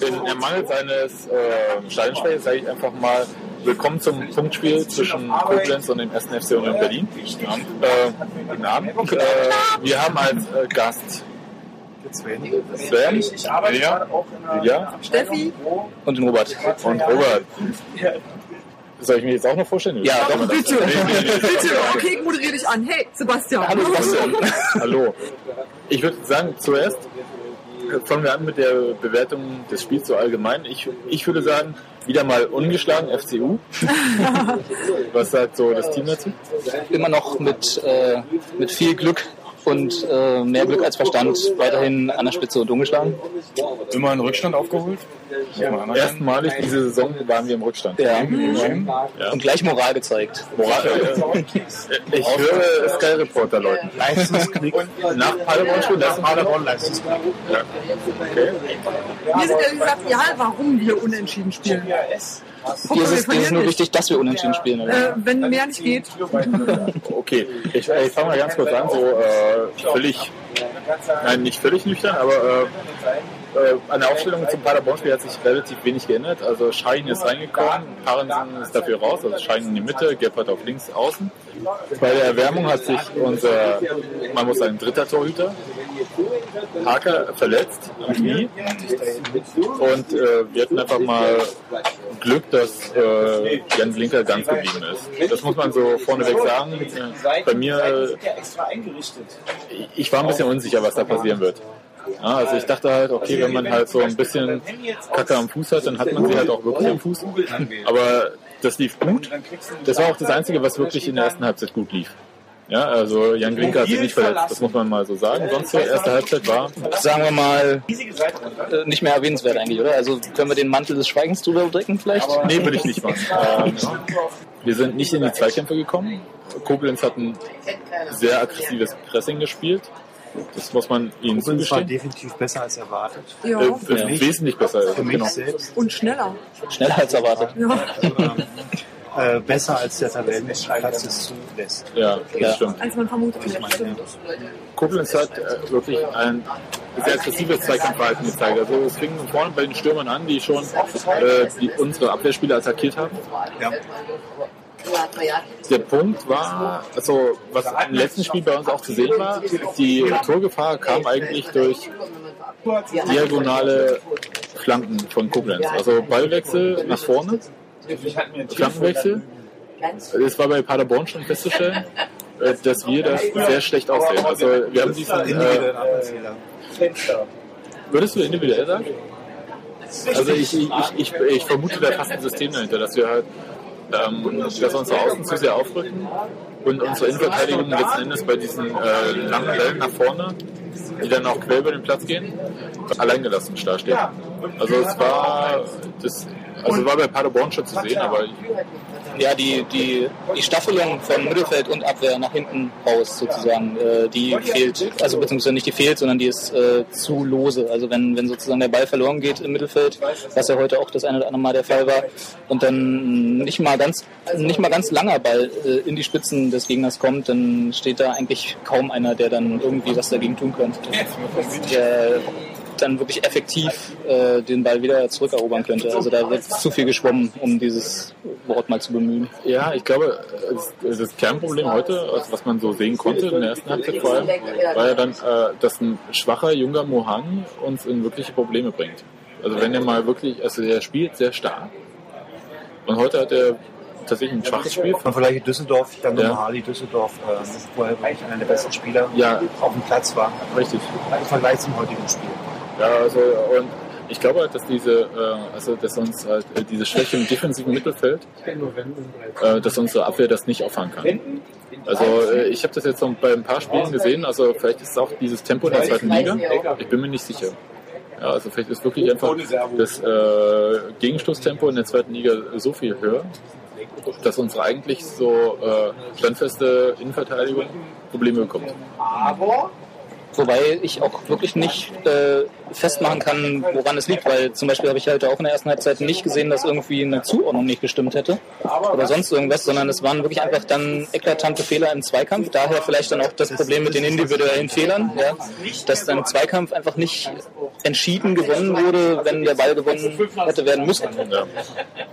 in Ermangel seines äh, Stadionschwäches sage ich einfach mal willkommen zum Punktspiel zwischen Koblenz und dem 1. FC Union Berlin. Äh, guten Abend. Äh, wir haben als äh, Gast Sven, Sven ja, ja, Steffi und den Robert. Und Robert. Soll ich mich jetzt auch noch vorstellen? Ja, doch, bitte. bitte. Okay, moderiere dich an. Hey, Sebastian. Hallo, Sebastian. Hallo. Ich würde sagen, zuerst fangen wir an mit der Bewertung des Spiels so allgemein. Ich, ich würde sagen, wieder mal ungeschlagen FCU. Was sagt so das Team dazu? Immer noch mit, äh, mit viel Glück und äh, mehr Glück als Verstand weiterhin an der Spitze und ungeschlagen. Immer einen Rückstand aufgeholt? Ja. Erstmalig diese Saison waren wir im Rückstand. Ja. ja. Und gleich Moral gezeigt. Moral, äh, ich höre Sky Reporter Leuten. Leistungskrieg. Nach Paderborn nach Paderborn Leistungskrieg. Ja. Okay. Wir sind ehrlich gesagt, ja, warum wir unentschieden spielen. Dir ist, es, ist nur wichtig, dass wir unentschieden spielen. Äh, wenn mehr nicht geht. okay, ich, ich fange mal ganz kurz an, so äh, völlig, nein, nicht völlig nüchtern, aber äh, äh, an der Aufstellung zum Paderborn-Spiel hat sich relativ wenig geändert. Also Schein ist reingekommen, Parensen ist dafür raus, also Schein in die Mitte, Gebhardt auf links außen. Bei der Erwärmung hat sich unser, man muss sagen, dritter Torhüter, Parker verletzt am Knie und äh, wir hatten einfach mal Glück, dass äh, Jan Blinker ganz geblieben ist. Das muss man so vorneweg sagen. Bei mir, ich war ein bisschen unsicher, was da passieren wird. Ja, also ich dachte halt, okay, wenn man halt so ein bisschen Kacke am Fuß hat, dann hat man sie halt auch wirklich am Fuß. Aber das lief gut. Das war auch das Einzige, was wirklich in der ersten Halbzeit gut lief. Ja, also Jan Grinke hat sich nicht verletzt, das muss man mal so sagen. Sonst die erste Halbzeit war. Sagen wir mal, äh, nicht mehr erwähnenswert eigentlich, oder? Also können wir den Mantel des Schweigens drüber drücken vielleicht? Nee, würde ich nicht machen. Ähm, wir sind nicht in die Zweikämpfe gekommen. Koblenz hat ein sehr aggressives Pressing gespielt. Das muss man ihnen Koblenz war zugestehen. definitiv besser als erwartet. Ja. Äh, äh, wesentlich besser. Für mich genau. selbst. Und schneller. Schneller als erwartet. Ja. Äh, besser als der Tabellenplatz es zulässt. Ja, das Ja. stimmt. Als man vermutet hätte. Stimmt. Koblenz hat äh, wirklich ein sehr aggressives Zweikampfverhalten gezeigt. Also es fing vorne bei den Stürmern an, die schon äh, die, unsere Abwehrspieler attackiert haben. Ja. Der Punkt war, also was im letzten Spiel bei uns auch zu sehen war, die Torgefahr kam eigentlich durch diagonale Flanken von Koblenz. Also Ballwechsel nach vorne, Flankenwechsel. Es war bei Paderborn schon festzustellen, äh, dass wir das sehr schlecht aussehen. Also wir haben diesen, äh, würdest du individuell sagen? Also ich, ich, ich, ich vermute da fast ein System dahinter, dass wir halt, ähm, dass unsere Außen zu sehr aufrücken und unsere Innenverteidigung letzten Endes bei diesen äh, langen Wellen nach vorne, die dann auch quer über den Platz gehen, alleingelassen dasteht. Also es war das, also war bei Paderborn schon zu sehen, aber Ja, die, die, die Staffelung von Mittelfeld und Abwehr nach hinten raus sozusagen, äh, die fehlt, also beziehungsweise nicht die fehlt, sondern die ist äh, zu lose. Also wenn, wenn sozusagen der Ball verloren geht im Mittelfeld, was ja heute auch das eine oder andere Mal der Fall war, und dann nicht mal ganz, nicht mal ganz langer Ball äh, in die Spitzen des Gegners kommt, dann steht da eigentlich kaum einer, der dann irgendwie was dagegen tun könnte. Der dann wirklich effektiv äh, den Ball wieder zurückerobern könnte. Also da wird zu viel geschwommen, um dieses Wort mal zu bemühen. ja, ich glaube, das, das Kernproblem heute, also was man so sehen konnte in der ersten Halbzeit vor allem, war ja dann, äh, dass ein schwacher junger Mohan uns in wirkliche Probleme bringt. Also wenn er mal wirklich, also der spielt sehr stark. Und heute hat er tatsächlich ein schwaches Spiel. Und vielleicht Düsseldorf, dann Ja. Harley Düsseldorf, äh, wo er wirklich einer der besten Spieler Ja. auf dem Platz war. Richtig. Im Vergleich zum heutigen Spiel. Ja, also und ich glaube halt, dass diese, äh, also dass uns halt äh, diese Schwäche im defensiven Mittelfeld, äh, dass unsere Abwehr das nicht auffangen kann. Also äh, ich habe das jetzt noch bei ein paar Spielen gesehen, also vielleicht ist es auch dieses Tempo in der zweiten Liga, ich bin mir nicht sicher. Ja, also vielleicht ist wirklich einfach das äh, Gegenstoßtempo in der zweiten Liga so viel höher, dass unsere eigentlich so äh, standfeste Innenverteidigung Probleme bekommt. Wobei ich auch wirklich nicht äh, festmachen kann, woran es liegt, weil zum Beispiel habe ich halt auch in der ersten Halbzeit nicht gesehen, dass irgendwie eine Zuordnung nicht gestimmt hätte oder sonst irgendwas, sondern es waren wirklich einfach dann eklatante Fehler im Zweikampf. Daher vielleicht dann auch das Problem mit den individuellen Fehlern, ja, dass dann im Zweikampf einfach nicht entschieden gewonnen wurde, wenn der Ball gewonnen hätte werden müssen.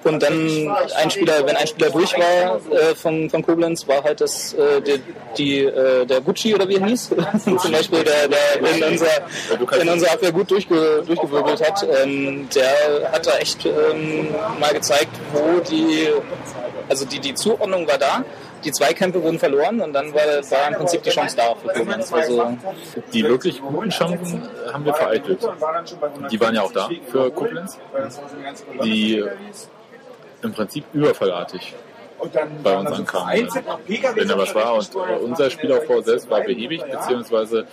Und dann ein Spieler, wenn ein Spieler durch war äh, von, von Koblenz, war halt das äh, die, die, äh, der Gucci oder wie er hieß, zum Beispiel, der, der in, unserer, in unserer Abwehr gut durchge, durchgewirbelt hat. Ähm, der hat da echt ähm, mal gezeigt, wo die, also die, die Zuordnung war da. Die Zweikämpfe wurden verloren und dann war, war im Prinzip die Chance da für Koblenz. Also, Die wirklich guten Chancen haben wir vereitelt. Die waren ja auch da für Koblenz. Die im Prinzip überfallartig bei uns ankamen, wenn da was war. Und äh, unser Spielaufbau selbst war behäbig, beziehungsweise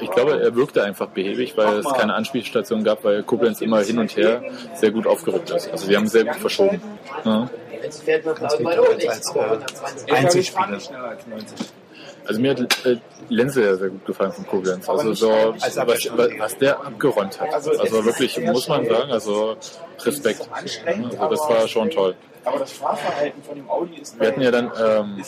ich glaube, er wirkte einfach behäbig, weil es keine Anspielstation gab, weil Koblenz immer hin und her sehr gut aufgerückt ist. Also wir haben sehr gut verschoben. Ja. Also mir hat äh, Lenze ja sehr gut gefallen von Koblenz. Also so, was, was der abgeräumt hat. Also wirklich, muss man sagen, also Respekt. Also das war schon toll. Aber das Fahrverhalten von dem Audi ist Wir hatten ja dann ähm,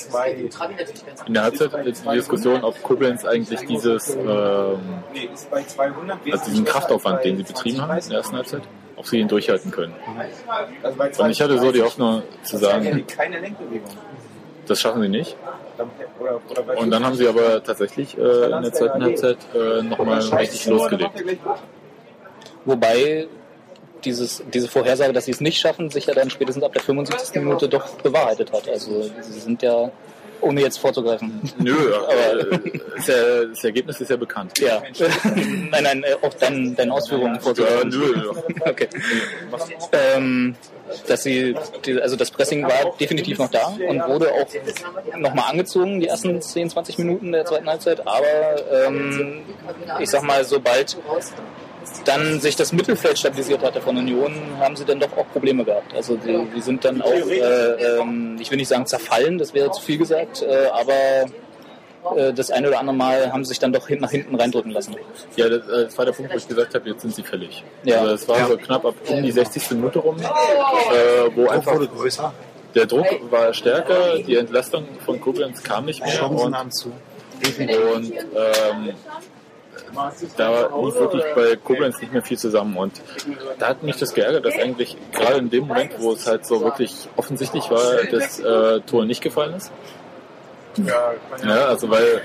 in der Halbzeit jetzt die Diskussion, ob Koblenz eigentlich dieses, ähm, nee, ist bei 200 also diesen Kraftaufwand, den sie betrieben haben in der ersten Halbzeit, ob sie ihn durchhalten können. Also bei Und ich hatte so die Hoffnung zu sagen, keine Lenkbewegung. das schaffen sie nicht. Bei Und dann haben sie aber tatsächlich äh, in der zweiten Halbzeit äh, nochmal richtig losgelegt. wobei dieses, diese Vorhersage, dass sie es nicht schaffen, sich ja dann spätestens ab der 75. Minute doch bewahrheitet hat. Also sie sind ja, ohne jetzt vorzugreifen. Nö, aber ist ja, das Ergebnis ist ja bekannt. Ja. nein, nein, äh, auch dein, deine Ausführungen Ja, vorzugreifen. nö. Okay. Ähm, dass sie, also das Pressing war definitiv noch da und wurde auch nochmal angezogen, die ersten 10, 20 Minuten der zweiten Halbzeit, aber ähm, ich sag mal, sobald dann sich das Mittelfeld stabilisiert hatte von Union, haben sie dann doch auch Probleme gehabt. Also die, die sind dann auch, äh, ähm, ich will nicht sagen zerfallen, das wäre zu viel gesagt, äh, aber äh, das eine oder andere Mal haben sie sich dann doch nach hinten reindrücken lassen. Ja, das, äh, war der Punkt, wo ich gesagt habe, jetzt sind sie fällig. Ja. Also es war so knapp ab um die 60. Minute rum, äh, wo einfach wurde größer, der Druck war stärker, die Entlastung von Koblenz kam nicht mehr Chancen und, zu. und ähm, da lief wirklich bei Koblenz nicht mehr viel zusammen und da hat mich das geärgert, dass eigentlich gerade in dem Moment, wo es halt so wirklich offensichtlich war, das äh, Tor nicht gefallen ist. Ja, also weil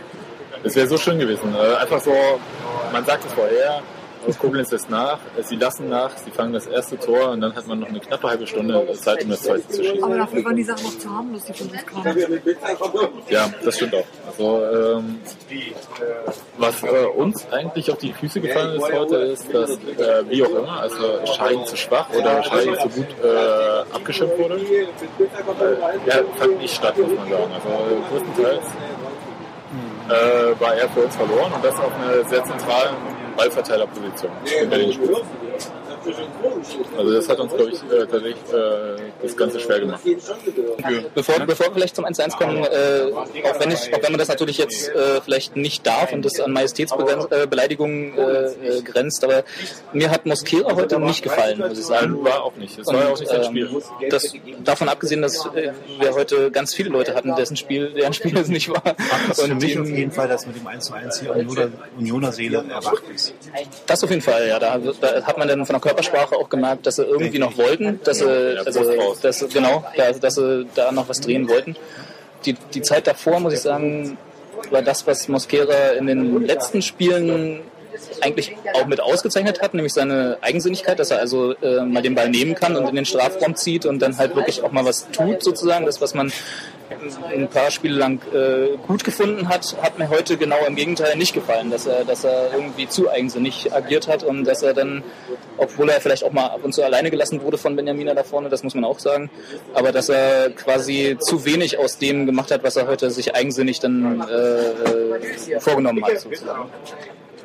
es wäre so schön gewesen. Äh, einfach so, man sagt es vorher, aus Koblenz lässt nach, äh, sie lassen nach, sie fangen das erste Tor und dann hat man noch eine knappe halbe Stunde Zeit, um das zweite zu schießen. Aber dafür waren die Sachen noch zu harmlos, die von uns kamen. Ja, das stimmt auch. Also, ähm, was äh, uns eigentlich auf die Füße gefallen ist heute, ist, dass, äh, wie auch immer, also Schein zu schwach oder Schein zu gut äh, abgeschirmt wurde. Äh, er fand nicht statt, muss man sagen. Also äh, größtenteils äh, war er für uns verloren und das auf einer sehr zentralen Ballverteilerposition in Berlin spielt. Also das hat uns, glaube ich, äh, tatsächlich äh, das Ganze schwer gemacht. Bevor, bevor wir vielleicht zum 1-1 kommen, äh, auch, wenn ich, auch wenn man das natürlich jetzt äh, vielleicht nicht darf und das an Majestätsbeleidigungen äh, äh, grenzt, aber mir hat Mosquera heute nicht gefallen, muss ich sagen. War auch nicht. Es war ja auch nicht sein Spiel. Ähm, das, davon abgesehen, dass äh, wir heute ganz viele Leute hatten, dessen Spiel, deren Spiel es nicht war. Das ist für Und mich auf jeden Fall, dass mit dem 1 zu 1 hier Unioner, Unioner Seele erwacht ist. Das auf jeden Fall, ja. Da, da hat man dann von der Körpersprache auch gemerkt, dass sie irgendwie noch wollten, dass sie, also, dass, sie- genau, da, dass sie da noch was drehen wollten. Die, die Zeit davor, muss ich sagen, war das, was Mosquera in den letzten Spielen eigentlich auch mit ausgezeichnet hat, nämlich seine Eigensinnigkeit, dass er also äh, mal den Ball nehmen kann und in den Strafraum zieht und dann halt wirklich auch mal was tut, sozusagen. Das, was man ein paar Spiele lang äh, gut gefunden hat, hat mir heute genau im Gegenteil nicht gefallen, dass er, dass er irgendwie zu eigensinnig agiert hat und dass er dann, obwohl er vielleicht auch mal ab und zu alleine gelassen wurde von Benjamina da vorne, das muss man auch sagen, aber dass er quasi zu wenig aus dem gemacht hat, was er heute sich eigensinnig dann äh, äh, vorgenommen hat, sozusagen.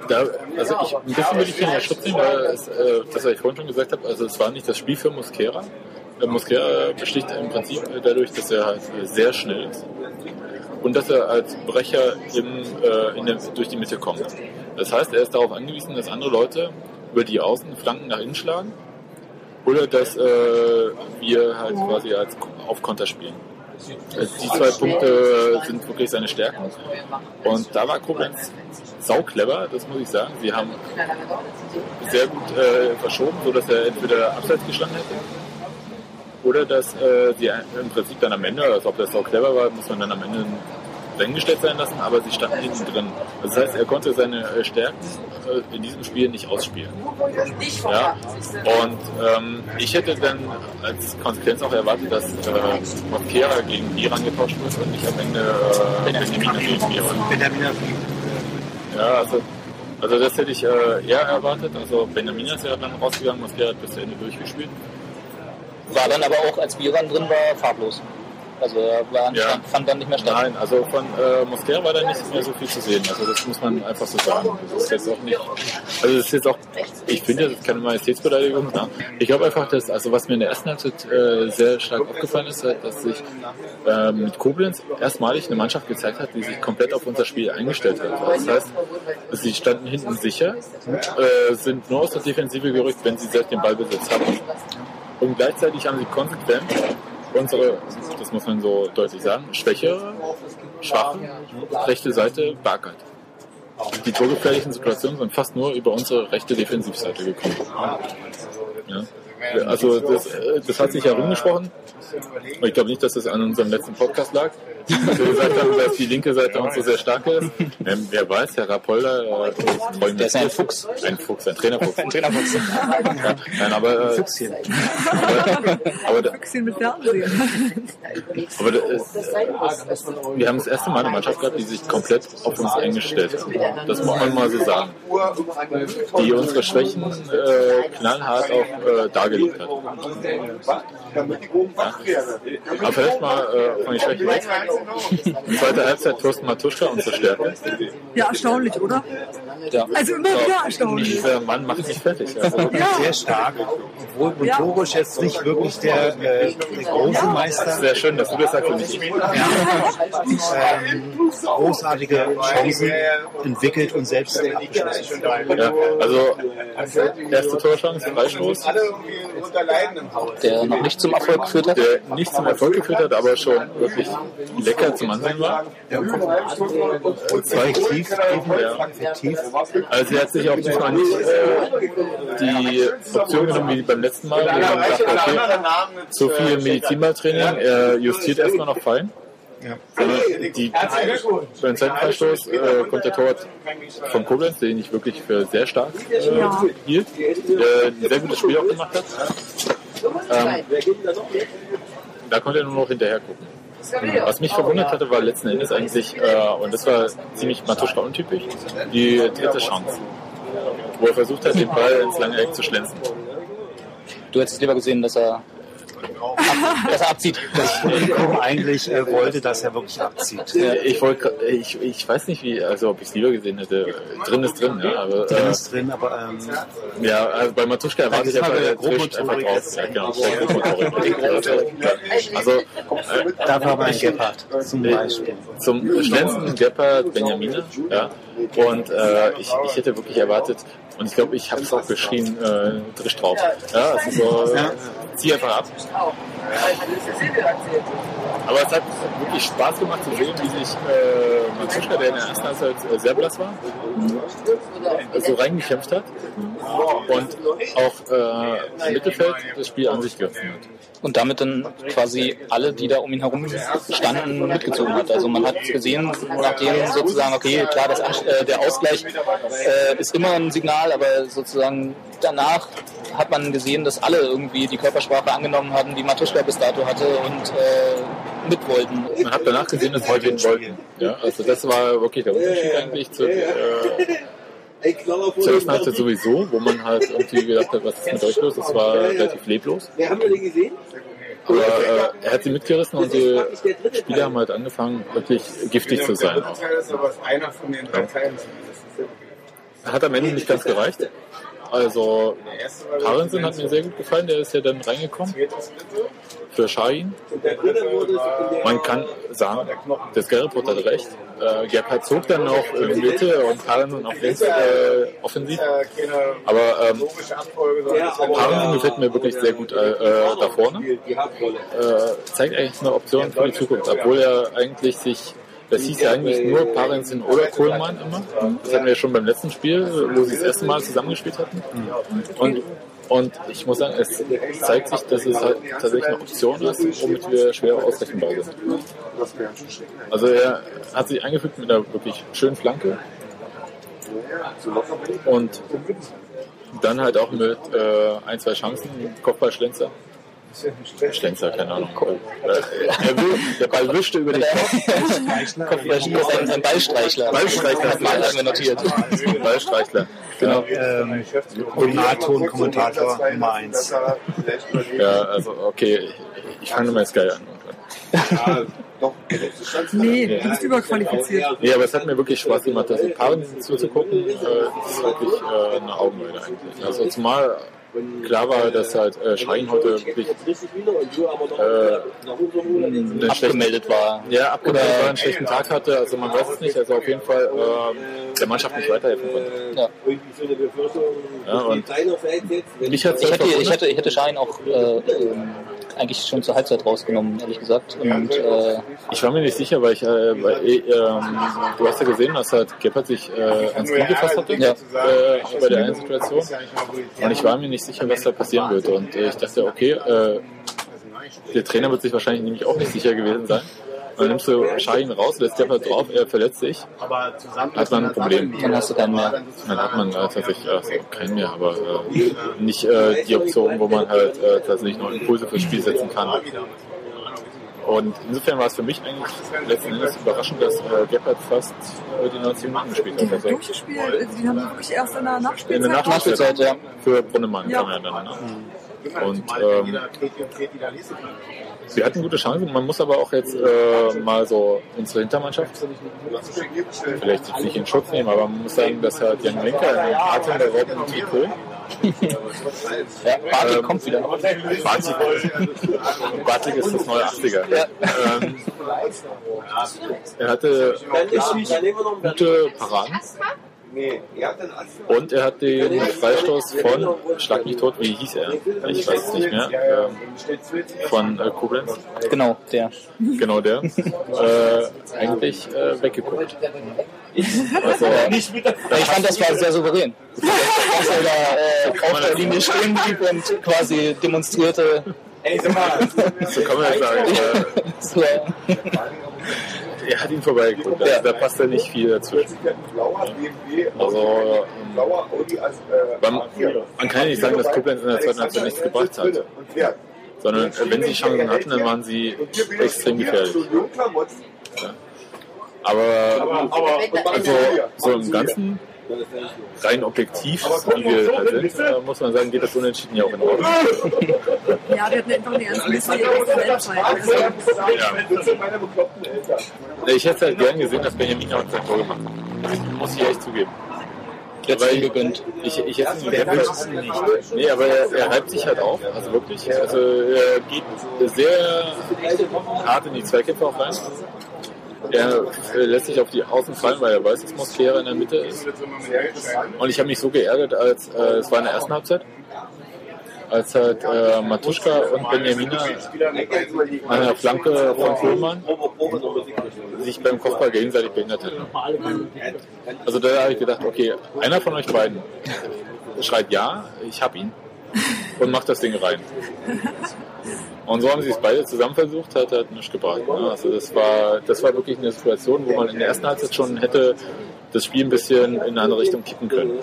Da, also ich, ein bisschen würde ich ihn ja Schutz nehmen, weil es, äh, das, was ich vorhin schon gesagt habe, also es war nicht das Spiel für Mosquera. Äh, Mosquera besticht im Prinzip dadurch, dass er halt sehr schnell ist und dass er als Brecher im, äh, der, durch die Mitte kommt. Das heißt, er ist darauf angewiesen, dass andere Leute über die Außenflanken nach innen schlagen oder dass äh, wir halt quasi als auf Konter spielen. Äh, Die zwei Punkte sind wirklich seine Stärken. Und da war Koblenz sau clever, das muss ich sagen. Sie haben sehr gut äh, verschoben, sodass er entweder abseits gestanden hätte oder dass äh, sie im Prinzip dann am Ende, also ob das sau clever war, muss man dann am Ende dahingestellt sein lassen, aber sie standen hinten drin. Das heißt, er konnte seine äh, Stärken äh, in diesem Spiel nicht ausspielen. Ja? Und ähm, ich hätte dann als Konsequenz auch erwartet, dass äh, Mosquera gegen Biran getauscht wird und nicht am Ende äh, Benjamin. Benjamin Ja, also, also das hätte ich äh, eher erwartet. Also Benjamin ist ja dann rausgegangen, Mosquera hat bis Ende durchgespielt. War dann aber auch, als Biran drin war, farblos. Also er war, Ja. fand dann nicht mehr statt. Nein, also von äh, Mosquera war da nicht mehr so viel zu sehen. Also das muss man einfach so sagen. Das ist jetzt auch nicht. Also das ist jetzt auch. Ich finde, das ist keine Majestätsbeleidigung. Ne? Ich glaube einfach, dass also was mir in der ersten Halbzeit äh, sehr stark aufgefallen ist, halt, dass sich äh, mit Koblenz erstmalig eine Mannschaft gezeigt hat, die sich komplett auf unser Spiel eingestellt hat. Das heißt, sie standen hinten sicher, äh, sind nur aus der Defensive gerückt, wenn sie selbst den Ballbesitz hatten. Und gleichzeitig haben sie konsequent unsere, das muss man so deutlich sagen, schwächere, schwache rechte Seite beackert. Die torgefährlichen Situationen sind fast nur über unsere rechte Defensivseite gekommen. Ja. Also das, äh, das hat sich herumgesprochen. Ich glaube nicht, dass das an unserem letzten Podcast lag. Dass wir gesagt haben, dass die linke Seite uns so sehr stark ist. Ähm, wer weiß, Herr Rapolda äh, ist treu Der ist ein Fuchs. Ein Fuchs, ein Trainerfuchs. Ein Trainerfuchs. Ja, nein, aber, äh, Füchschen. aber, aber, Füchschen mit Fernsehen. aber das ist, wir haben das erste Mal eine Mannschaft gehabt, die sich komplett auf uns eingestellt hat. Das muss man mal so sagen. Die unsere Schwächen äh, knallhart auch äh, dargelegt hat. Aber vielleicht mal äh, von den Schwächen weg. Zweite Halbzeit Thorsten Matuschka, unsere Stärke. Ja, erstaunlich, oder? Ja. Also immer wieder erstaunlich. Dieser Mann macht mich fertig. Also, Ja, Sehr stark, obwohl motorisch jetzt nicht wirklich der, äh, der große Meister. sehr schön, dass du das sagst und nicht ich. Ähm, großartige Chancen entwickelt und selbst abgeschlossen. Ja, also erste Torchance, Freistoß, Der noch nicht zum Erfolg geführt hat. der nicht zum Erfolg geführt hat, aber schon wirklich lecker zum Ansehen war. Zwei tief, Ja. Also er hat sich auch diesmal nicht die Option genommen wie beim letzten Mal, wo man sagt, okay, zu viel Medizinballtraining, er justiert erstmal noch fein. Ja. Die, beim zweiten Freistoß äh, kommt der Torwart von Koblenz, den ich wirklich für sehr stark äh, Ja. hielt, der ein sehr gutes Spiel auch gemacht hat. Ähm, da konnte er nur noch hinterher gucken. Was mich verwundert hatte, war letzten Endes eigentlich, äh, und das war ziemlich Matuschka untypisch, die dritte Chance, wo er versucht hat, den Ball ins lange Eck zu schlänzen. Du hättest lieber gesehen, dass er, dass er abzieht. Publikum eigentlich äh, wollte, dass er wirklich abzieht. Ich wollte, gra- ich, ich weiß nicht wie, also ob ich es lieber gesehen hätte. Drin ist drin, ja, aber Drin äh, ist drin, aber ähm, ja, also bei Matuschka erwarte ich Das einfach, er der trischt einfach drauf. Ja, genau. Also äh, da war mein Gebhardt zum Beispiel. zum Schlenzen Gebhardt, Benjamine, ja. Und äh, ich, ich hätte wirklich erwartet, und ich glaube, ich habe es auch geschrien, äh, drisch drauf. Ja, also so, Ja. Zieh einfach ab. Aber es hat wirklich Spaß gemacht zu sehen, wie sich äh, Matuschka, der in der ersten Halbzeit äh, sehr blass war, so reingekämpft hat und auch äh, im Mittelfeld das Spiel an sich gerissen hat. Und damit dann quasi alle, die da um ihn herum standen, mitgezogen hat. Also man hat gesehen, nachdem sozusagen, okay, klar, das, äh, der Ausgleich äh, ist immer ein Signal, aber sozusagen danach hat man gesehen, dass alle irgendwie die Körpersprache angenommen hatten, die Matuschka bis dato hatte und äh, mit wollten. Man hat danach gesehen, dass den wollten. Ja, also das war wirklich der Unterschied eigentlich zu, äh, zur ersten Halbzeit sowieso, wo man halt irgendwie gedacht hat, was ist mit euch los? Das war relativ leblos. Haben wir den gesehen? Aber äh, er hat sie mitgerissen und die Spieler haben halt angefangen, wirklich giftig zu sein. Auch. Hat am Ende nicht ganz gereicht. Also Parensen hat mir sehr gut gefallen, der ist ja dann reingekommen für Shahin. Man kann sagen, das Gerreport hat recht. Äh, Gebhardt zog dann noch in die Mitte und Parensen auf links äh, offensiv. Aber ähm, Parensen gefällt mir wirklich sehr gut äh, äh, da vorne. Äh, zeigt eigentlich eine Option für die Zukunft, obwohl er eigentlich sich das hieß ja eigentlich nur Parensen oder Kohlmann immer. Das hatten wir schon beim letzten Spiel, wo sie das erste Mal zusammengespielt hatten. Und, und ich muss sagen, es zeigt sich, dass es halt tatsächlich eine Option ist, womit wir schwer ausrechenbar sind. Also er hat sich eingefügt mit einer wirklich schönen Flanke. Und dann halt auch mit äh, ein, zwei Chancen, Kopfballschlenzer. Schlenzer, keine Ahnung. Äh, er will, der Ball wischte über den Kopf. Ein, ein Ballstreichler. Ballstreichler. Lange notiert. Ballstreichler. Genau. Ähm, und Kommentator Nummer 1. Ja, also okay, ich, ich fange mal jetzt geil an. Nee, du bist überqualifiziert. Nee, aber es hat mir wirklich Spaß gemacht, also Paaren zuzugucken. Äh, das ist wirklich äh, eine Augenweide eigentlich. Also zumal klar war, dass halt äh, Schein heute wirklich äh, schlechten, Abgemeldet war. ja, abgemeldet war, einen schlechten Tag hatte. Also man weiß es nicht. Also auf jeden Fall ähm, der Mannschaft nicht weiterhelfen konnte. Ja. Ja, und mich hat's Ich halt hatte, ich verwundert. hatte, ich hatte Schein auch äh, ähm, eigentlich schon zur Halbzeit rausgenommen, ehrlich gesagt. Und äh, Ich war mir nicht sicher, weil ich, äh, weil, äh, ähm, du hast ja gesehen, dass halt Gebhardt sich äh, ans Knie gefasst hatte Ja. äh, bei der einen Situation. Und ich war mir nicht sicher, was da passieren wird. Und äh, ich dachte, okay, der Trainer wird sich wahrscheinlich nämlich auch nicht sicher gewesen sein. Und dann nimmst du Schein raus, lässt Gebhardt drauf, er verletzt sich, hat man ein Problem. dann hast du keinen mehr. Dann hat man äh, tatsächlich also keinen mehr, aber äh, nicht äh, die Option, wo man halt äh, tatsächlich noch Impulse fürs Spiel setzen kann. Und insofern war es für mich eigentlich letzten Endes überraschend, dass äh, Gebhardt fast äh, die 90 Minuten gespielt hat. Also Durchgespielt, also die haben wirklich erst in der in Nachspielzeit. der Nachspielzeit ja. für Brunnemann Ja. kam er dann. Ne? Und ähm, wir hatten gute Chancen. Man muss aber auch jetzt äh, mal so unsere Hintermannschaft vielleicht jetzt nicht in Schutz nehmen, aber man muss sagen, dass halt Jan Linker in einem atemberaubenden Trikot Ja, Bartik kommt wieder. Bartik, Bartik ist das neue 80er. Ähm, er hatte gute Paraden und er hat den Freistoß von, schlag mich tot, wie hieß er? Ich weiß es nicht mehr. Ähm, von äh, Koblenz, Genau, der. genau der, äh, eigentlich äh, weggeguckt. Also, Ich fand, das war sehr souverän. Dass er da äh, auf der Linie stehen blieb und quasi demonstrierte. so kann man ja sagen. Äh, er hat ihn vorbeigeguckt. Also, da passt ja nicht viel dazwischen. Also, man, man kann ja nicht sagen, dass Koblenz in der zweiten Halbzeit nichts gebracht hat. Sondern äh, wenn sie Chancen hatten, dann waren sie extrem gefährlich. Aber also so im Ganzen, rein objektiv, wie wir halt sind, äh, muss man sagen, geht das Unentschieden ja auch in Ordnung. Ja, wir hatten einfach der Weltzeit. Also, Ja. Ich hätte halt gern gesehen, dass Benjamin auch sein Tor gemacht hat. Muss ich echt zugeben. jetzt Weil gegönnt. Ich, ich hätte ihn gern nicht. Nee, aber er, er reibt sich halt auf, also wirklich. Also er geht sehr hart in die Zweikämpfe auch rein. Er äh, lässt sich auf die Außen fallen, weil er weiß, dass Mosquera in der Mitte ist. Und ich habe mich so geärgert, als äh, es war in der ersten Halbzeit, als halt äh, Matuschka und Benjamina an der Flanke von Kohlmann sich beim Kopfball gegenseitig behindert hätten. Also da habe ich gedacht, okay, einer von euch beiden schreit ja, ich hab ihn und macht das Ding rein. Und so haben sie es beide zusammen versucht, hat halt nichts gebracht. Ne? Also das war, das war wirklich eine Situation, wo man in der ersten Halbzeit schon hätte das Spiel ein bisschen in eine andere Richtung kippen können.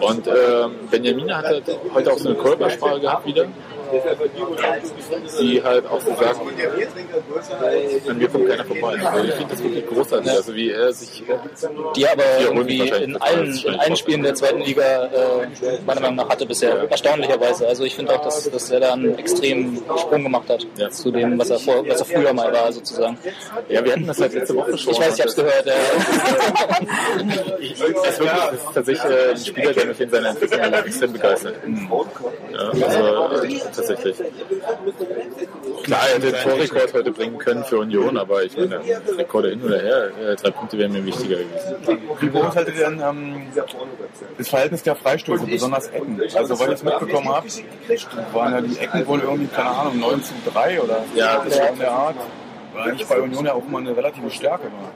Und ähm, Benjamin hat halt heute auch so eine Körpersprache gehabt wieder. Die halt auch so sagen, an mir kommt keiner vorbei. Also ich finde das wirklich großartig, also wie er sich Die aber Ja, irgendwie in allen, in allen Spielen der zweiten Liga äh, meiner Meinung nach hatte bisher, erstaunlicherweise. Also ich finde auch, dass, dass er da einen extremen Sprung gemacht hat Ja. zu dem, was er, vor, was er früher mal war, sozusagen. Ja, wir hatten das halt letzte Woche schon. Ich weiß, ich habe es gehört. Ja. Ich, das, ist wirklich, das ist tatsächlich äh, ein Spieler, der mich in seiner Entwicklung extrem begeistert. Ja, also äh, tatsächlich. Klar, er hätte den Torrekord heute bringen können für Union, aber ich meine, Rekorde hin oder her, äh, drei Punkte wären mir wichtiger gewesen. Wie beurteilt ihr denn ähm, das Verhältnis der Freistöße, besonders Ecken? Also, weil ich es mitbekommen habe, waren ja die Ecken wohl irgendwie, keine Ahnung, 9 zu 3 oder Ja, so in der Art. Weil eigentlich bei Union ja auch immer eine relative Stärke war.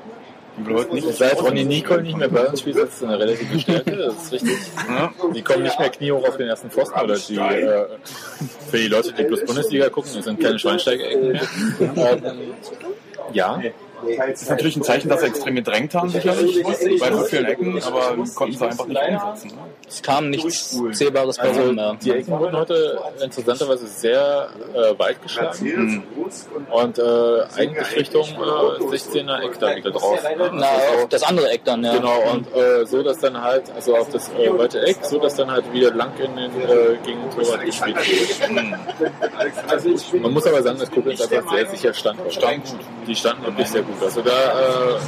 Die nicht. Seit Ronny Nicole nicht mehr bei uns spielt, ist das eine relative Stärke, das ist richtig. Ja. Die kommen nicht mehr kniehoch auf den ersten Pfosten oder die, äh, für die Leute, die bloß Bundesliga gucken, das sind keine Schweinsteiger-Ecken mehr. Ähm, ja, Das ist natürlich ein Zeichen, dass sie extrem gedrängt haben, sicherlich, bei so vielen Ecken, aber konnten sie einfach nicht umsetzen. Ne? Es kam nichts Zählbares bei rum. Ja. die Ecken wurden heute interessanterweise sehr äh, weit geschlagen und äh, eigentlich Richtung äh, 16er Eck da wieder drauf. Na, auf das andere Eck dann, ja. Genau, und äh, so, dass dann halt, also auf das äh, weite Eck, so dass dann halt wieder lang in den, äh, gegen den Torwart gespielt wird. Man muss aber sagen, dass Koblenz einfach sehr sicher stand. Stand. Die standen wirklich sehr gut. Also da, äh,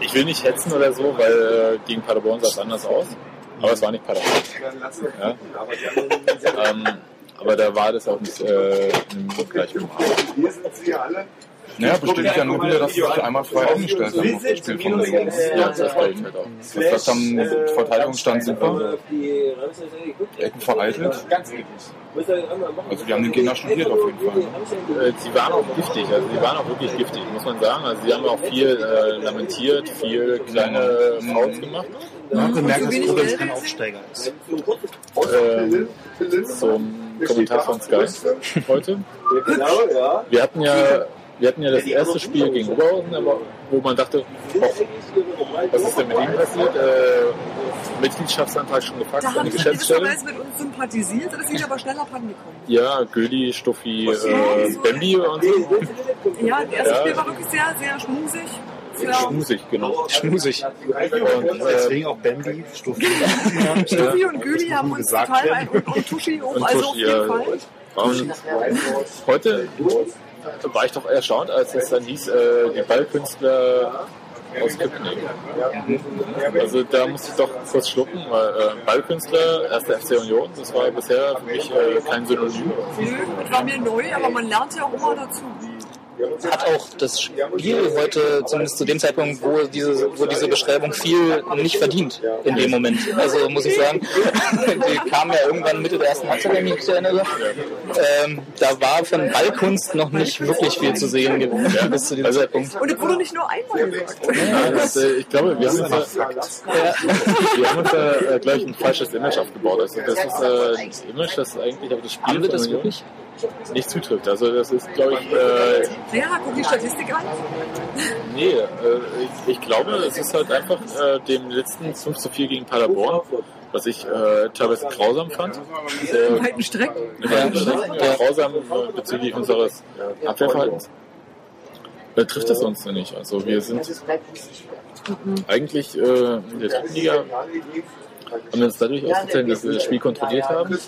ich will nicht hetzen oder so, weil äh, gegen Paderborn sah es anders aus. Aber es war nicht Paderborn. Ja? ähm, aber da war das auch nicht äh, im gleichen Naja, bestätigt ja nur wieder, dass sie sich einmal frei eingestellt haben auf das Spiel von Union. Ja, das ich halt auch. Das heißt, am Verteidigungsstand super, Ecken vereitelt. Also die haben den Gegner studiert auf jeden Fall. Äh, sie waren auch giftig, also sie waren auch wirklich giftig, muss man sagen. Also sie haben auch viel äh, lamentiert, viel kleine Fouls gemacht. Man hat gemerkt, So dass Koblenz kein Aufsteiger ist. Ähm, zum Kommentar von Sky heute. Wir hatten ja, wir hatten ja das erste Spiel gegen Oberhausen, wo man dachte, boah, was ist denn mit ihm passiert? Äh, Mitgliedschaftsantrag schon gefragt Da von haben der sie Geschäftsstelle. gewisserweise mit uns sympathisiert, oder sind aber schneller rangekommen. Ja, Göli, Stuffi, äh, Bambi und so. Ja, das erste Ja. Spiel war wirklich sehr, sehr schmusig. Sehr Schmusig, genau. Schmusig. Und, äh, Deswegen auch Bambi, Stuffi. Stuffi und Güli haben uns gesagt total ein und, und Tuschi auch, Und also auf jeden ja. Fall. Und heute war ich doch erstaunt, als es dann hieß, äh, die Ballkünstler aus Köpenick. Also da musste ich doch kurz schlucken, weil äh, Ballkünstler, erste FC Union, das war bisher für mich äh, kein Synonym. Nö, das war mir neu, aber man lernt ja auch immer dazu. Hat auch das Spiel heute, zumindest zu dem Zeitpunkt, wo diese, wo diese Beschreibung fiel, nicht verdient in dem Moment. Also muss ich sagen, die kam ja irgendwann Mitte der ersten Halbzeit, wenn ich mich erinnere. Ähm, da war von Ballkunst noch nicht wirklich viel zu sehen gewesen bis zu diesem Zeitpunkt. Und es wurde nicht nur einmal gesagt. Ja, das, äh, ich glaube, wir haben uns da, wir haben uns da äh, gleich ein falsches Image aufgebaut. Also das ist äh, ein Image, das eigentlich auf das Spiel Haben wir das wirklich? Nicht zutrifft. Also das ist, glaube ich, äh, Ja, guck die Statistik an. Nee, äh, ich, ich glaube, es ist halt einfach äh, dem letzten 5 zu 4 gegen Paderborn, was ich äh, teilweise grausam fand. Sehr, Weiten Strecken. ja, grausam äh, bezüglich unseres Abwehrverhaltens. Da trifft es uns nicht. Also wir sind eigentlich äh, in der dritten Liga haben wir uns dadurch ausgezeichnet, dass wir das Spiel kontrolliert haben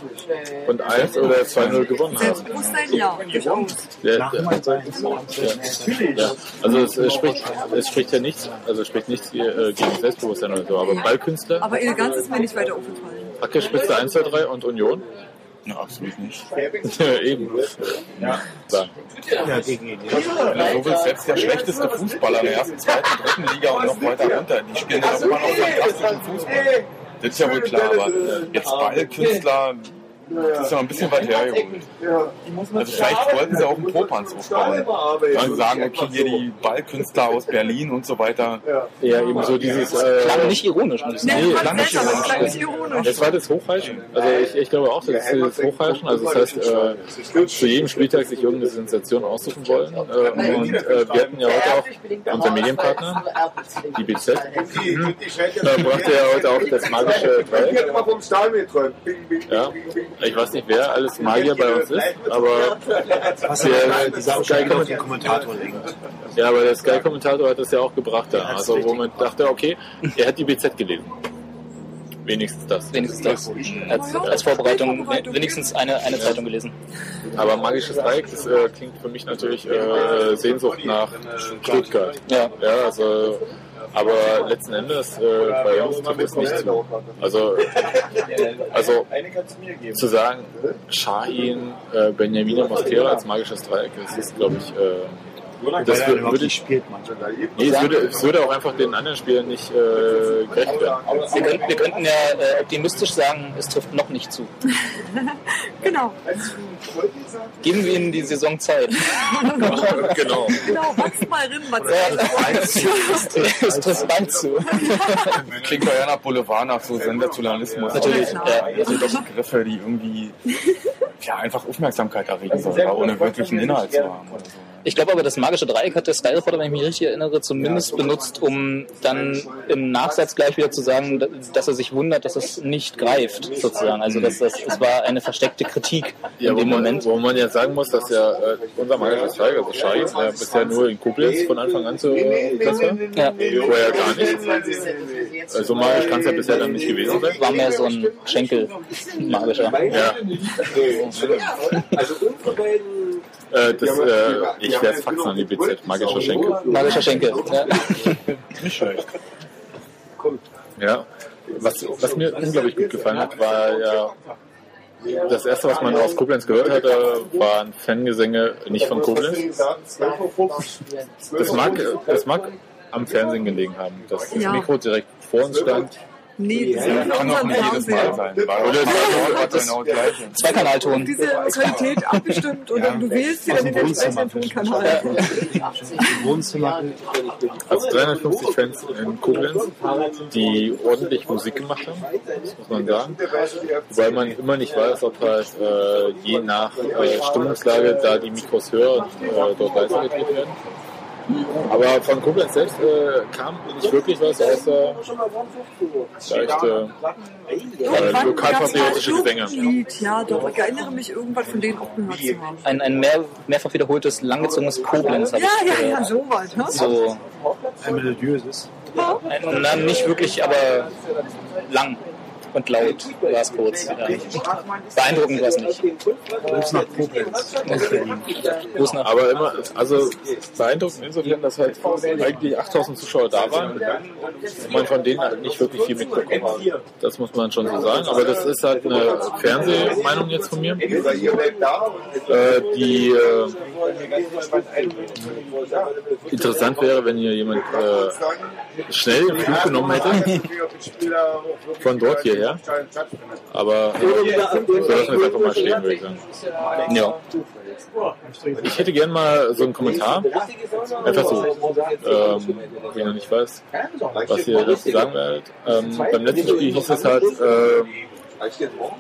und 1 oder 2-0 gewonnen haben. Selbstbewusstsein, ja, durchaus. Der, Nach der, dem 1 ja, ja. Also es, äh, spricht, es spricht ja nichts, also es spricht nichts hier, äh, gegen Selbstbewusstsein oder so, aber Ballkünstler, Aber Eleganz ist mir nicht weiter aufgefallen. Hacke Spitze 1, 2, 3 und Union. Ja, absolut nicht. Eben. Ja. So. Ja, gegen du so willst, selbst der schlechteste Fußballer in der ersten, zweiten, dritten Liga und noch weiter runter, die spielen ja immer noch fantastischen Fußball. Das ist ja wohl klar, aber jetzt Ballkünstler, das ist ja noch ein bisschen weit hergeholt. Also vielleicht wollten sie auch einen Popanz aufbauen. Dann sagen, okay, hier die Ballkünstler aus Berlin und so weiter. Ja, eben so dieses. Äh, Klang nicht ironisch, Nee, das klang war nicht ironisch. nicht ironisch. Das war das Hochheischen. Also ich, ich glaube auch, das ist das Hochheischen. Also das heißt, äh, zu jedem Spieltag sich irgendeine Sensation aussuchen wollen. Äh, und äh, wir hatten ja heute auch unser Medienpartner, die BZ, äh, brachte ja heute auch das magische Dreieck. Ja. Ich weiß nicht, wer alles Magier bei uns ist, aber Was der, der, der dieser Sky Ausstellung mit dem Kommentator lenkt. ja, aber der Sky-Kommentator hat das ja auch gebracht da. Also wo man dachte, okay, er hat die BZ gelesen. Wenigstens das. Wenigstens das. Als, als Vorbereitung wenigstens eine, eine Zeitung gelesen. Aber magisches Dreieck, das äh, klingt für mich natürlich äh, Sehnsucht nach Stuttgart. Ja. Ja, also, aber letzten Endes äh, bei uns trifft es nicht zu. Also, also zu sagen, Shahin, äh, Benjamin Mosquera als magisches Dreieck, das ist, glaube ich, äh, das würde, würde spielt, manchmal. nee, es würde, es würde auch einfach den anderen Spielern nicht äh, gerecht werden. Wir könnten, wir könnten ja äh, optimistisch sagen, es trifft noch nicht zu. Genau. Geben wir ihnen die Saison Zeit. genau. Genau, wachs mal rin, was es trifft bald zu. Klingt ja eher nach Boulevard, nach so Sensationalismus. Natürlich. Ja. Ja. Also doch Begriffe, die irgendwie ja, einfach Aufmerksamkeit erregen sollen, aber ohne wirklichen Inhalt zu haben. Oder so. Ich glaube aber, das magische Dreieck hat der Sky Reporter, wenn ich mich richtig erinnere, zumindest benutzt, um dann im Nachsatz gleich wieder zu sagen, dass er sich wundert, dass es nicht greift, sozusagen. Also dass das, es war eine versteckte Kritik Ja, in wo dem man, Moment. wo man ja sagen muss, dass ja äh, unser magisches Dreieck, also Shai, äh, bisher nur in Koblenz von Anfang an zu äh, Platz war. Ja, Vorher gar nicht. Also magisch kann es ja bisher dann nicht gewesen sein. war mehr so ein Schenkel magischer. Ja, Also unsere beiden äh, das, äh, ich es faxen an die BZ, magischer Schenkel. Magischer Schenkel. Ja. Nicht schlecht. Ja, was, was mir unglaublich gut gefallen hat, war ja, das erste, was man aus Koblenz gehört hatte, waren Fangesänge nicht von Koblenz. Das mag, das mag am Fernsehen gelegen haben, dass das. Mikro direkt vor uns stand. Nee, das sind Kann doch unseren nicht jedes Mal Fernseher. sein. Oder Oder das genau gleiche. Zweikanalton. Diese Qualität abgestimmt und dann du wählst dir dann den entsprechenden Tonkanal. Im Wohnzimmer. Also 350 Fans in Koblenz, die ordentlich Musik gemacht haben, das muss man sagen. Wobei man immer nicht weiß, ob halt äh, je nach äh, Stimmungslage da die Mikros höher und äh, dort leiser gedreht werden. Aber von Koblenz selbst äh, kam nicht wirklich was, außer vielleicht äh, äh, lokalpatriotische Gesänge. Lied, ja, doch. Ich erinnere mich, irgendwas von denen auch gehört zu haben. Ein, ein mehr, mehrfach wiederholtes, langgezogenes Koblenz. Ja, ich, ja, ja, so weit. Ne? So, Ein melodiöses. ein, na, nicht wirklich, aber lang und laut war es kurz. Ja. Beeindruckend war es nicht. Gruß nach Koblenz. Gruß nach Aber immer, also beeindruckend insofern, dass halt eigentlich 8000 Zuschauer da waren und man von denen halt nicht wirklich viel mitbekommen hat. Das muss man schon so sagen. Aber das ist halt eine Fernsehmeinung jetzt von mir, äh, die äh, interessant wäre, wenn hier jemand äh, schnell den Flug genommen hätte, von dort hierher. Aber äh, so lassen wir es einfach mal stehen, würde ich sagen. Ja. Ich hätte gern mal so einen Kommentar. Einfach so, ähm, wo ich noch nicht weiß, was ihr dazu sagen werdet. Ähm, beim letzten Spiel hieß es halt, ähm,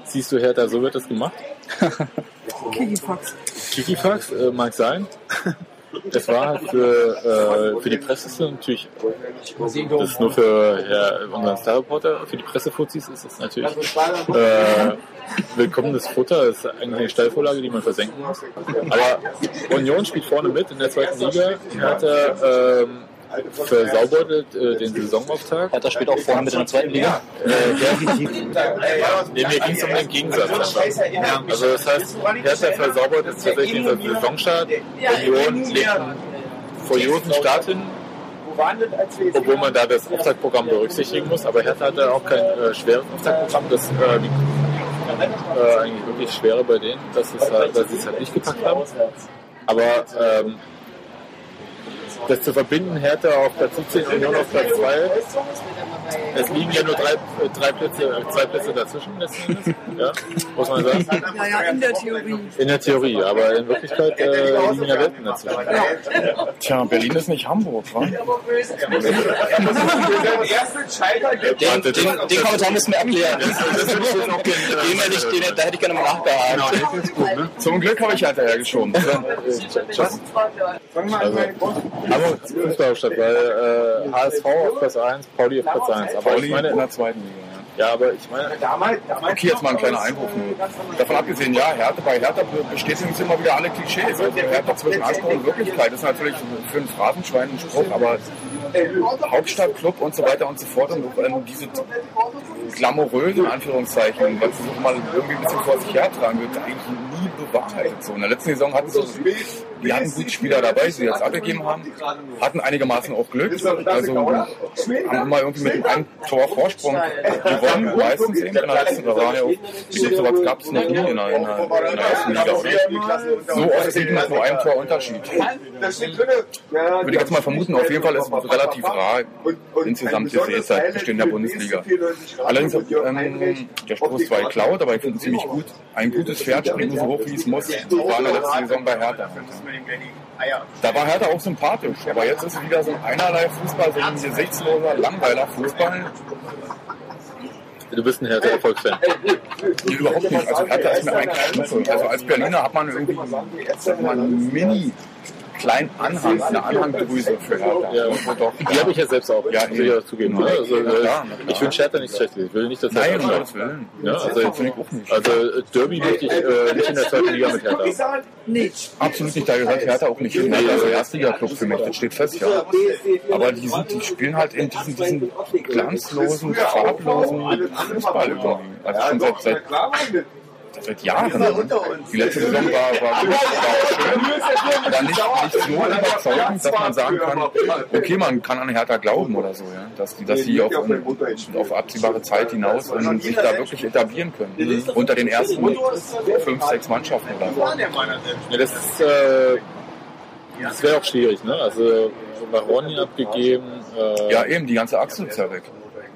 siehst du Hertha, so wird das gemacht. Kikifax. Kikifax äh, mag sein. Es war halt für, äh, für die Presse natürlich, das ist nur für ja, unseren Starreporter, für die Pressefuzis ist es natürlich äh, willkommenes Futter, das ist eigentlich eine Steilvorlage, die man versenken muss. Aber Union spielt vorne mit in der zweiten Liga, er ähm, versaubert äh, den Saisonauftakt. Hertha spielt auch vorne mit in der zweiten Liga. Äh, Nee, mir ging es um den Gegensatz. Also das heißt, Hertha versaubert jetzt tatsächlich den Saisonstart. Union legt einen furiosen Start hin, obwohl man da das Auftaktprogramm berücksichtigen muss. Aber Hertha hatte auch kein äh, schweres Auftaktprogramm. Das äh, liegt äh, eigentlich wirklich schwerer bei denen, dass, es halt, sie es halt nicht gepackt haben. Aber ähm, das zu verbinden, Hertha auf Platz 17, Union auf Platz 2, es liegen ja nur drei, äh, drei Plätze, äh, zwei Plätze dazwischen, ja, muss man sagen. Ja, ja, in der Theorie. In der Theorie, aber in Wirklichkeit äh, liegen ja Welten dazwischen. Tja, Berlin ist nicht Hamburg, wa? Den, den, den Kommentar müssen wir erklären. Den hätte ich, den, da hätte ich gerne mal nachgehaken. Zum Glück habe ich halt dahergeschoben. Also, Hamburg ist Fußballstadt, weil äh, HSV auf Platz 1, Pauli auf Platz 1. Aber ich Pauli in meine, der zweiten Liga. Ja, aber ich meine, Okay, jetzt mal ein kleiner Einwurf nur. Davon abgesehen, ja, Hertha, bei Hertha bestätigen sich immer wieder alle Klischees. Also Hertha zwischen Anspruch und Wirklichkeit ist natürlich für einen Phrasenschwein ein Spruch, aber Hauptstadtclub und so weiter und so fort und ähm, diese glamourösen Anführungszeichen, was sie mal irgendwie ein bisschen vor sich hertragen, wird eigentlich nie bewahrheitet. So, in der letzten Saison hatten sie, die hatten gute Spieler dabei, die sie jetzt abgegeben haben, hatten einigermaßen auch Glück, also haben immer irgendwie mit einem Tor Vorsprung gewonnen, meistens eben in der letzten, war ja ich glaube, sowas gab es noch nie in der, in der, in der ersten Liga, oder? So oft sieht man nur einem Tor Unterschied. Würde ich jetzt mal vermuten, auf jeden Fall ist es relativ rar insgesamt die Sehzeit bestehen der Bundesliga. Allerdings, ähm, der Spruch zwar geklaut, aber ich finde es ziemlich gut. Ein gutes Pferd springt so hoch, wie es muss. War in der letzten Saison bei Hertha. Da war Hertha auch sympathisch, aber jetzt ist es wieder so ein einerlei Fußball, so ein gesichtsloser, langweiler Fußball. du bist ein Hertha Erfolgsfan. Nee, überhaupt nicht. Also Hertha ist mir eigentlich Schnuppe. Also als Berliner hat man irgendwie mal, einen mini kleinen Anhang, eine Anhangdrüse für Hertha. Ja, doch. Die habe ich ja selbst auch, Ja, muss ich ja zugeben. Ne? Also, Ja, äh, klar, ich wünsche Hertha nichts Schlechtes. Ich will nicht, dass Nein, Hertha absteigt. Gottes Willen. Ja, also, Das finde ich auch nicht. also äh, Derby möchte ich äh, nicht in der zweiten Liga mit Hertha. Absolut nicht, da gehört Hertha auch nicht hin. Also Erstliga-Club für mich, das steht fest, ja. Aber die, sind, die spielen halt in diesen, diesen glanzlosen, farblosen Fußball irgendwie. Also schon seit, seit, seit Jahren. Die letzte Saison war, war, gut, war schön, aber nicht, nicht so überzeugend, dass man sagen kann, okay, man kann an Hertha glauben oder so, ja. Dass die, dass die auf, auf absehbare Zeit hinaus und sich da wirklich etablieren können. Unter den ersten fünf, sechs Mannschaften oder so. Ja, das ist, äh, das wäre auch schwierig, ne? Also Varoni abgegeben, äh, Ja, eben, die ganze Achse ist ja weg.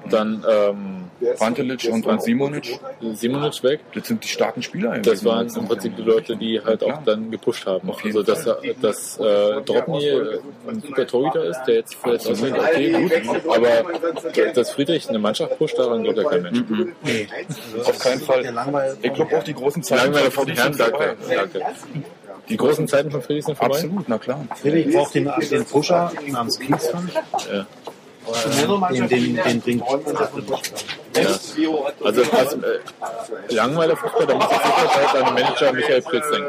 dann ähm, Pantelic und, und Simonic, Simonic weg. das sind die starken Spieler. Das waren im Prinzip die Leute, die halt auch dann gepusht haben. Also dass, dass äh, Drobny äh, ein super Torhüter ist, der jetzt vielleicht aussieht, okay, gut, aber dass Friedrich eine Mannschaft pusht, daran glaubt ja kein Mensch. Auf keinen Fall. Ich glaube auch die großen Zeiten Langweiler von Herrn, sind vorbei. danke. danke. Die großen Zeiten von Friedrich sind vorbei. Absolut, na klar. Friedrich braucht den, den Pusher namens Kingston. Ja. Den, den, den bringt Ja. Also als äh, langweiler Fußball, da muss ich sicher bei seinem Manager Michael Pritz denken.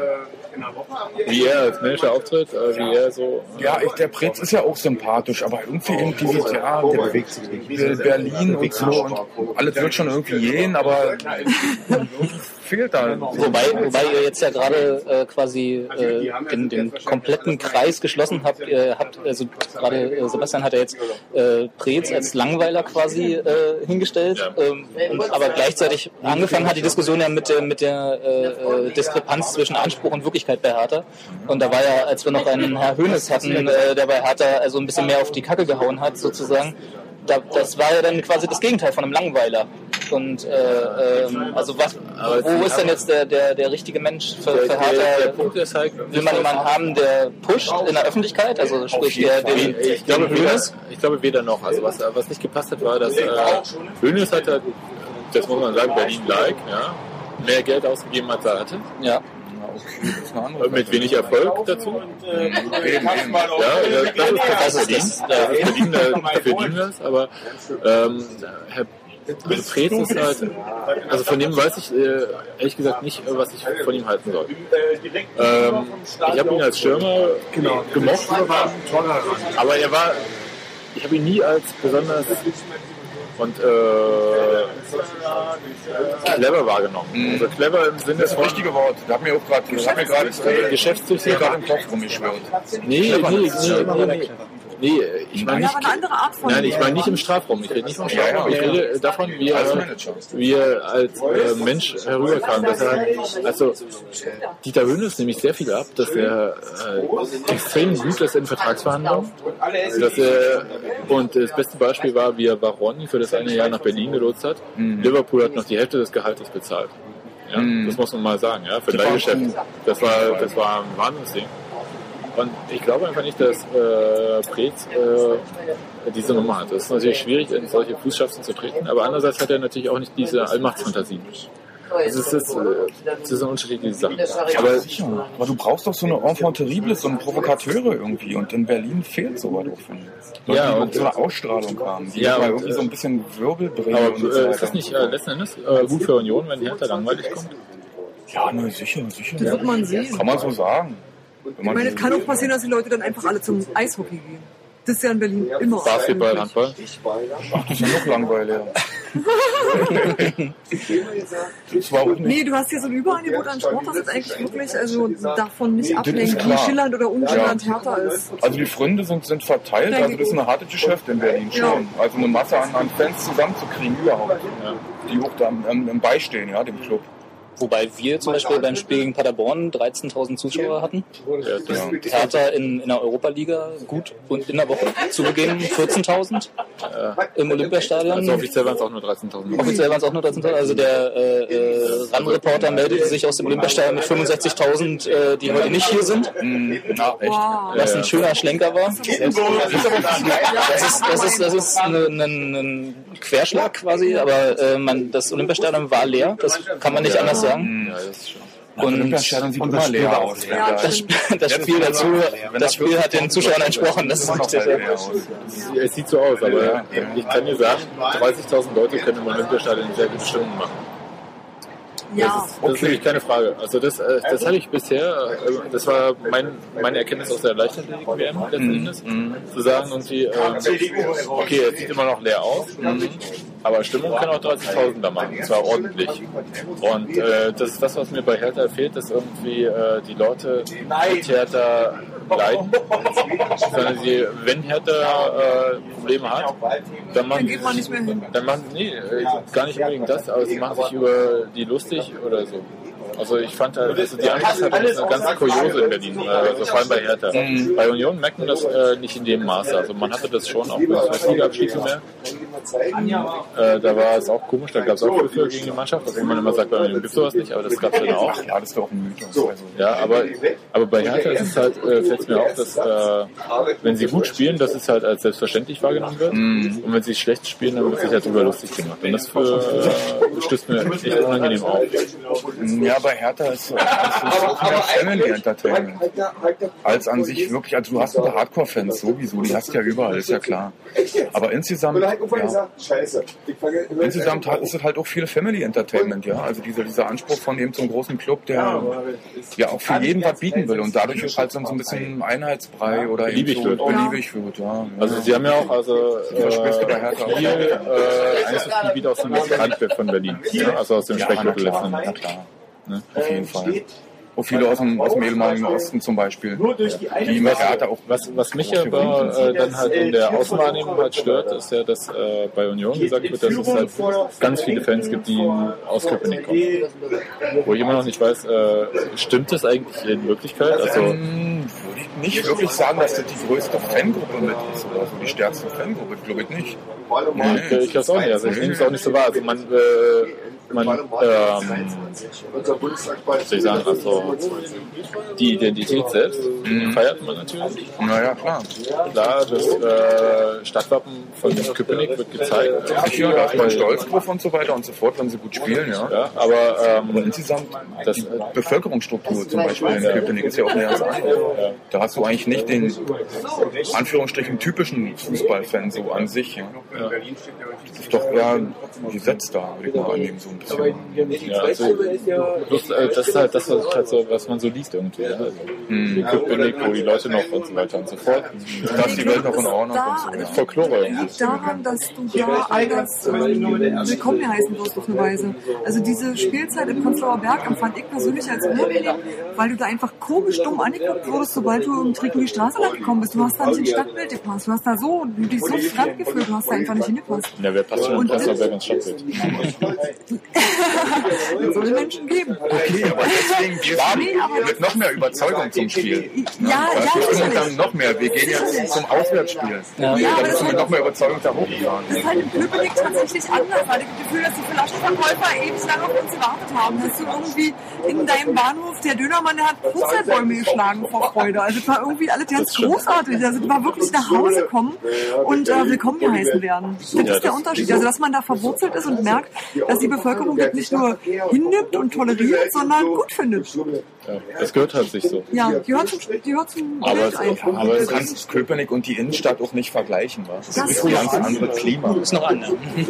Wie er als Manager auftritt, äh, wie er so. Ja, ich, der Pretz ist ja auch sympathisch, aber irgendwie eben dieses, ja, der bewegt sich nicht. Be- Berlin und so und alles wird schon irgendwie gehen, aber fehlt da. Wobei, wobei ihr jetzt ja gerade äh, quasi äh, den, den kompletten Kreis geschlossen habt. Ihr habt also gerade äh, Sebastian hat ja jetzt äh, Preetz als Langweiler quasi äh, hingestellt, ähm, und, aber gleichzeitig angefangen hat die Diskussion ja mit der mit der äh, äh, Diskrepanz zwischen Anspruch und Wirklichkeit bei Hertha. Und da war ja, als wir noch einen Herr Hönes hatten, äh, der bei Hertha also ein bisschen mehr auf die Kacke gehauen hat sozusagen. Da, das war ja dann quasi das Gegenteil von einem Langweiler. Und äh, ähm, also was, wo ist denn jetzt der, der, der richtige Mensch für, für Der, der? Punkt ist halt, Will man jemanden haben, der pusht in der Öffentlichkeit, also sprich der den, ich glaube, weder, ich glaube weder noch. Also was, was nicht gepasst hat, war, dass äh, Hönes hat halt, das muss man sagen, Berlin-like, ja, mehr Geld ausgegeben als er hatte. Ja. Ist Mit wenig Erfolg dazu. Eben, eben. Ja, das, das ist Berlin. Das ist Berlin, da verdienen das. Aber ähm, Herr also Preetz ist halt, also von dem weiß ich äh, ehrlich gesagt nicht, äh, was ich von ihm halten soll. Ähm, ich habe ihn als Stürmer gemocht, aber er war, ich habe ihn nie als besonders und äh, clever wahrgenommen. Also clever im Sinne Das ist das richtige Wort. Da hat mir auch gerade, gerade äh, gerade im Kopf rumgeschwirrt. Nee, nee, nee, nee, nee. Nee, ich meine nicht. Nein, ich meine nicht im Strafraum. Ich rede nicht vom Strafraum. Ich rede davon, wie er, wie er als äh, Mensch herüberkam. Dass er, also Dieter Hönes nämlich sehr viel ab, dass er äh, extrem gut ist in Vertragsverhandlungen. Dass er, und das beste Beispiel war, wie er Varoni für das eine Jahr nach Berlin gelotst hat. Liverpool hat noch die Hälfte des Gehaltes bezahlt. Ja, Das muss man mal sagen, ja, für Leihgeschäft. Das war, das war ein Wahnsinnsding. Und ich glaube einfach nicht, dass äh, Preetz äh, diese Nummer hat. Es ist natürlich schwierig, in solche Fußschaften zu treten, aber andererseits hat er natürlich auch nicht diese Allmachtsfantasien. Also es ist, äh, es ist eine unterschiedliche Sache. Aber Aber sicher. Aber du brauchst doch so eine Enfant terrible, so eine Provokateure irgendwie. Und in Berlin fehlt sowas ich. Leute, Ja, die und- so eine Ausstrahlung haben, die Ja, mal und, irgendwie äh, so ein bisschen Wirbel bringen. aber und so äh, ist das nicht äh, letzten Endes äh, gut für Union, wenn Hertha langweilig kommt? Ja, ne, sicher, sicher. Das wird man sehen. Kann man so sagen. Ich meine, es kann auch passieren, dass die Leute dann einfach alle zum Eishockey gehen. Das ist ja in Berlin immer. Basketball, Handball? Ach, das ist ja noch langweilig. das war auch nicht. Nee, du hast hier so ein Überangebot an Sport, das ist eigentlich wirklich also davon nicht ablenkt, wie schillernd oder unschillernd Hertha ist. Also die Freunde sind, sind verteilt, also das ist eine harte Geschäft in Berlin schon. Also eine Masse an, an Fans zusammenzukriegen überhaupt. Die auch da am, am Beistehen, ja, dem Club. Wobei wir zum Beispiel beim Spiel gegen Paderborn 13.000 Zuschauer hatten. Ja, das, Hertha in, in der Europa-Liga gut und in der Woche zugegeben 14.000 im Olympiastadion. also offiziell waren es auch nur 13.000. Offiziell waren es auch nur 13.000. Also der äh, äh, RAN-Reporter meldete sich aus dem Olympiastadion mit 65.000, äh, die heute nicht hier sind. Na, echt. Wow. Was ein schöner Schlenker war. Das ist, das ist, das ist eine, eine, ein Querschlag quasi, aber äh, man, das Olympiastadion war leer. Das kann man nicht anders sagen. Ja, das ist schon. Und aus. Ja, das, Spiel- das Spiel dazu, das Spiel hat den Zuschauern entsprochen. Das ist richtig. Es sieht so aus, aber ich kann dir sagen, 30.000 Leute können im Olympiastadion sehr gute Stimmung machen. Ja, Das ist, das ist wirklich keine Frage. Also das, äh, das hatte ich bisher, äh, das war mein, meine Erkenntnis aus der Leichtathletik-WM letzten Endes, zu sagen irgendwie, ähm, okay, es sieht immer noch leer aus, aber Stimmung kann auch 30.000 da machen, und zwar ordentlich. Und äh, das ist das, was mir bei Hertha fehlt, dass irgendwie äh, die Leute mit Hertha leiden, sondern sie, wenn Hertha äh, Probleme hat, dann, machen Dann geht man nicht mehr hin. Dann machen nee, äh, gar nicht unbedingt das, aber sie machen sich über die lustig oder so. Also ich fand halt, also die Anfangshaltung ist eine ganz kuriose in Berlin, äh, also vor allem bei Hertha. Bei Union merkt man das äh, nicht in dem Maße. Also man hatte das schon auch beim Liga-Abstieg mehr. Äh, da war es auch komisch, da gab es auch Pfiffe gegen die Mannschaft, obwohl man immer sagt, bei Union gibt es sowas nicht, aber das gab es dann auch. Ja, das ist doch ein Mythos. Also, Ja, aber, aber bei Hertha ist es halt, äh, fällt es mir auf, dass äh, wenn sie gut spielen, dass es halt als selbstverständlich wahrgenommen wird. Und wenn sie schlecht spielen, dann wird sich halt drüber lustig gemacht. Und das für, äh, stößt mir echt unangenehm auf. Ja, bei Hertha ist ist so mehr Family Entertainment. Als an sich wirklich, also du hast ein paar Hardcore-Fans sowieso, die hast du ja überall, ist ja klar. Aber insgesamt, ja, insgesamt hat- ist es halt auch viel Family Entertainment, ja. Also dieser, dieser Anspruch von eben zum großen Club, der ja auch für jeden was bieten will und dadurch ist halt so ein bisschen Einheitsbrei oder eben Beliebig so wird. beliebig wird, ja. Also sie haben ja auch also verspürst du bei äh, auch. viel äh, Einzugsgebiet aus dem Randstadt von Berlin. Ja, also aus dem Ja, Speckgürtel klar, letzten na Endes. klar. Auf jeden Fall. Auch viele aus dem, aus dem ehemaligen Osten zum Beispiel, die mit Hertha auch Was, was mich aber äh, dann halt in der Außenwahrnehmung halt stört, ist ja, dass äh, bei Union gesagt wird, dass es halt ganz viele Fans gibt, die aus Köpenick kommen. Wo ich immer noch nicht weiß, äh, stimmt das eigentlich in Wirklichkeit? Also Ähm, würde ich nicht wirklich sagen, dass das die größte Fangruppe mit ist oder so die stärkste Fangruppe, glaube ich nicht. ich, ich glaube auch nicht. Also ich nehme es auch nicht so wahr. Also man, äh, man ähm, soll ich sagen, also die Identität selbst feiert man natürlich. Naja, klar. Klar, das äh, Stadtwappen von Köpenick wird gezeigt. Sicher, da ist man stolz drauf und so weiter und so fort, wenn sie gut spielen, ja. Ja, aber ähm, insgesamt, Das- die Bevölkerungsstruktur zum Beispiel in Köpenick ist ja auch eine ganz andere. Da hast du eigentlich nicht den, Anführungsstrichen, typischen Fußballfan so an sich. Ja. Das ist doch eher gesetzt da, würde ich mal annehmen, so ein bisschen. ja, also, bloß, äh, das ist halt das, was, halt so, was man so liest irgendwie. Ja. Also, Hm. Köpenick, wo die Leute noch und so weiter und so fort. Da ist die Welt noch in Ordnung Da- und so. Ja. Folklore irgendwie. liegt daran, dass du da anders ähm, willkommen heißen wirst auf eine Weise. Also diese Spielzeit im Prenzlauer Berg empfand ich persönlich als unangenehm, weil du da einfach komisch dumm angeguckt wurdest, sobald du im Trick in die Straße lang gekommen bist. Du hast da nicht ins Stadtbild gepasst. Du hast da so, du dich so fremd gefühlt, du hast da einfach nicht hingepasst. Ja, wer passt schon in Prenzlauer Berg ins Stadtbild? Es soll Menschen geben. Okay, aber deswegen Nee, aber- mit noch mehr Überzeugung zum Spiel. Ja, ja, Das ist sicherlich. dann noch mehr. Wir gehen jetzt zum Auswärtsspiel. Ja, Da aber müssen wir noch mehr Überzeugung da hochfahren. Das ist halt in Köpenick tatsächlich anders, weil ich das Gefühl, dass die Flaschenverkäufer ewig lange auf uns gewartet haben, dass du irgendwie in deinem Bahnhof der Dönermann, der hat Brotzeitbäume geschlagen vor Freude. Also es war irgendwie alles ganz großartig. Also es war wirklich nach Hause kommen und äh, willkommen geheißen werden. Das ist der Unterschied. Also dass man da verwurzelt ist und merkt, dass die Bevölkerung das nicht nur hinnimmt und toleriert, sondern gut findet. good. Ja, das gehört halt sich so. Ja, die hört zum, die hört zum Aber Bild es- einfach. aber Du es kannst Köpenick und die Innenstadt auch nicht vergleichen. Was? Das Das ist ein ist ganz anderes Klima. Ist noch an. Ne?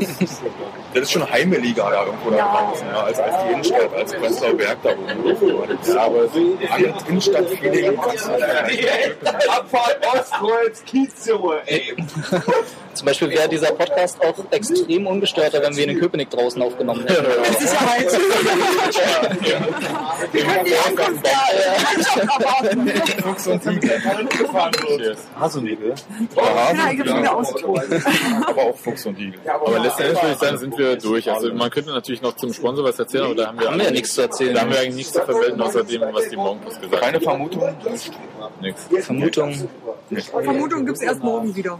Das ist schon Heimeliga da irgendwo da Ja. draußen, ja, als, als die Innenstadt, als Prenzlauer Berg da oben. Ja, aber das Innenstadt-Feeling kannst du nicht vergleichen. Abfahrt Ostkreuz, Kiezsumme, ey. Zum Beispiel wäre dieser Podcast auch extrem ungestörter, wenn wir ihn in Köpenick draußen aufgenommen hätten. Mit Sicherheit. Wir können Ankunft der Fuchs und Igel. Ich habe schon wieder ausgetobt. Aber auch Fuchs und Igel. Aber letztendlich würde ich sagen, sind wir durch. Also man könnte natürlich noch zum Sponsor was erzählen, aber da haben wir, Haben wir ja nichts zu erzählen. Da haben wir eigentlich nichts zu vermelden, außer dem, was die Monkeys gesagt Keine haben. Vermutung? Nix. Vermutung. Vermutung gibt es erst morgen wieder.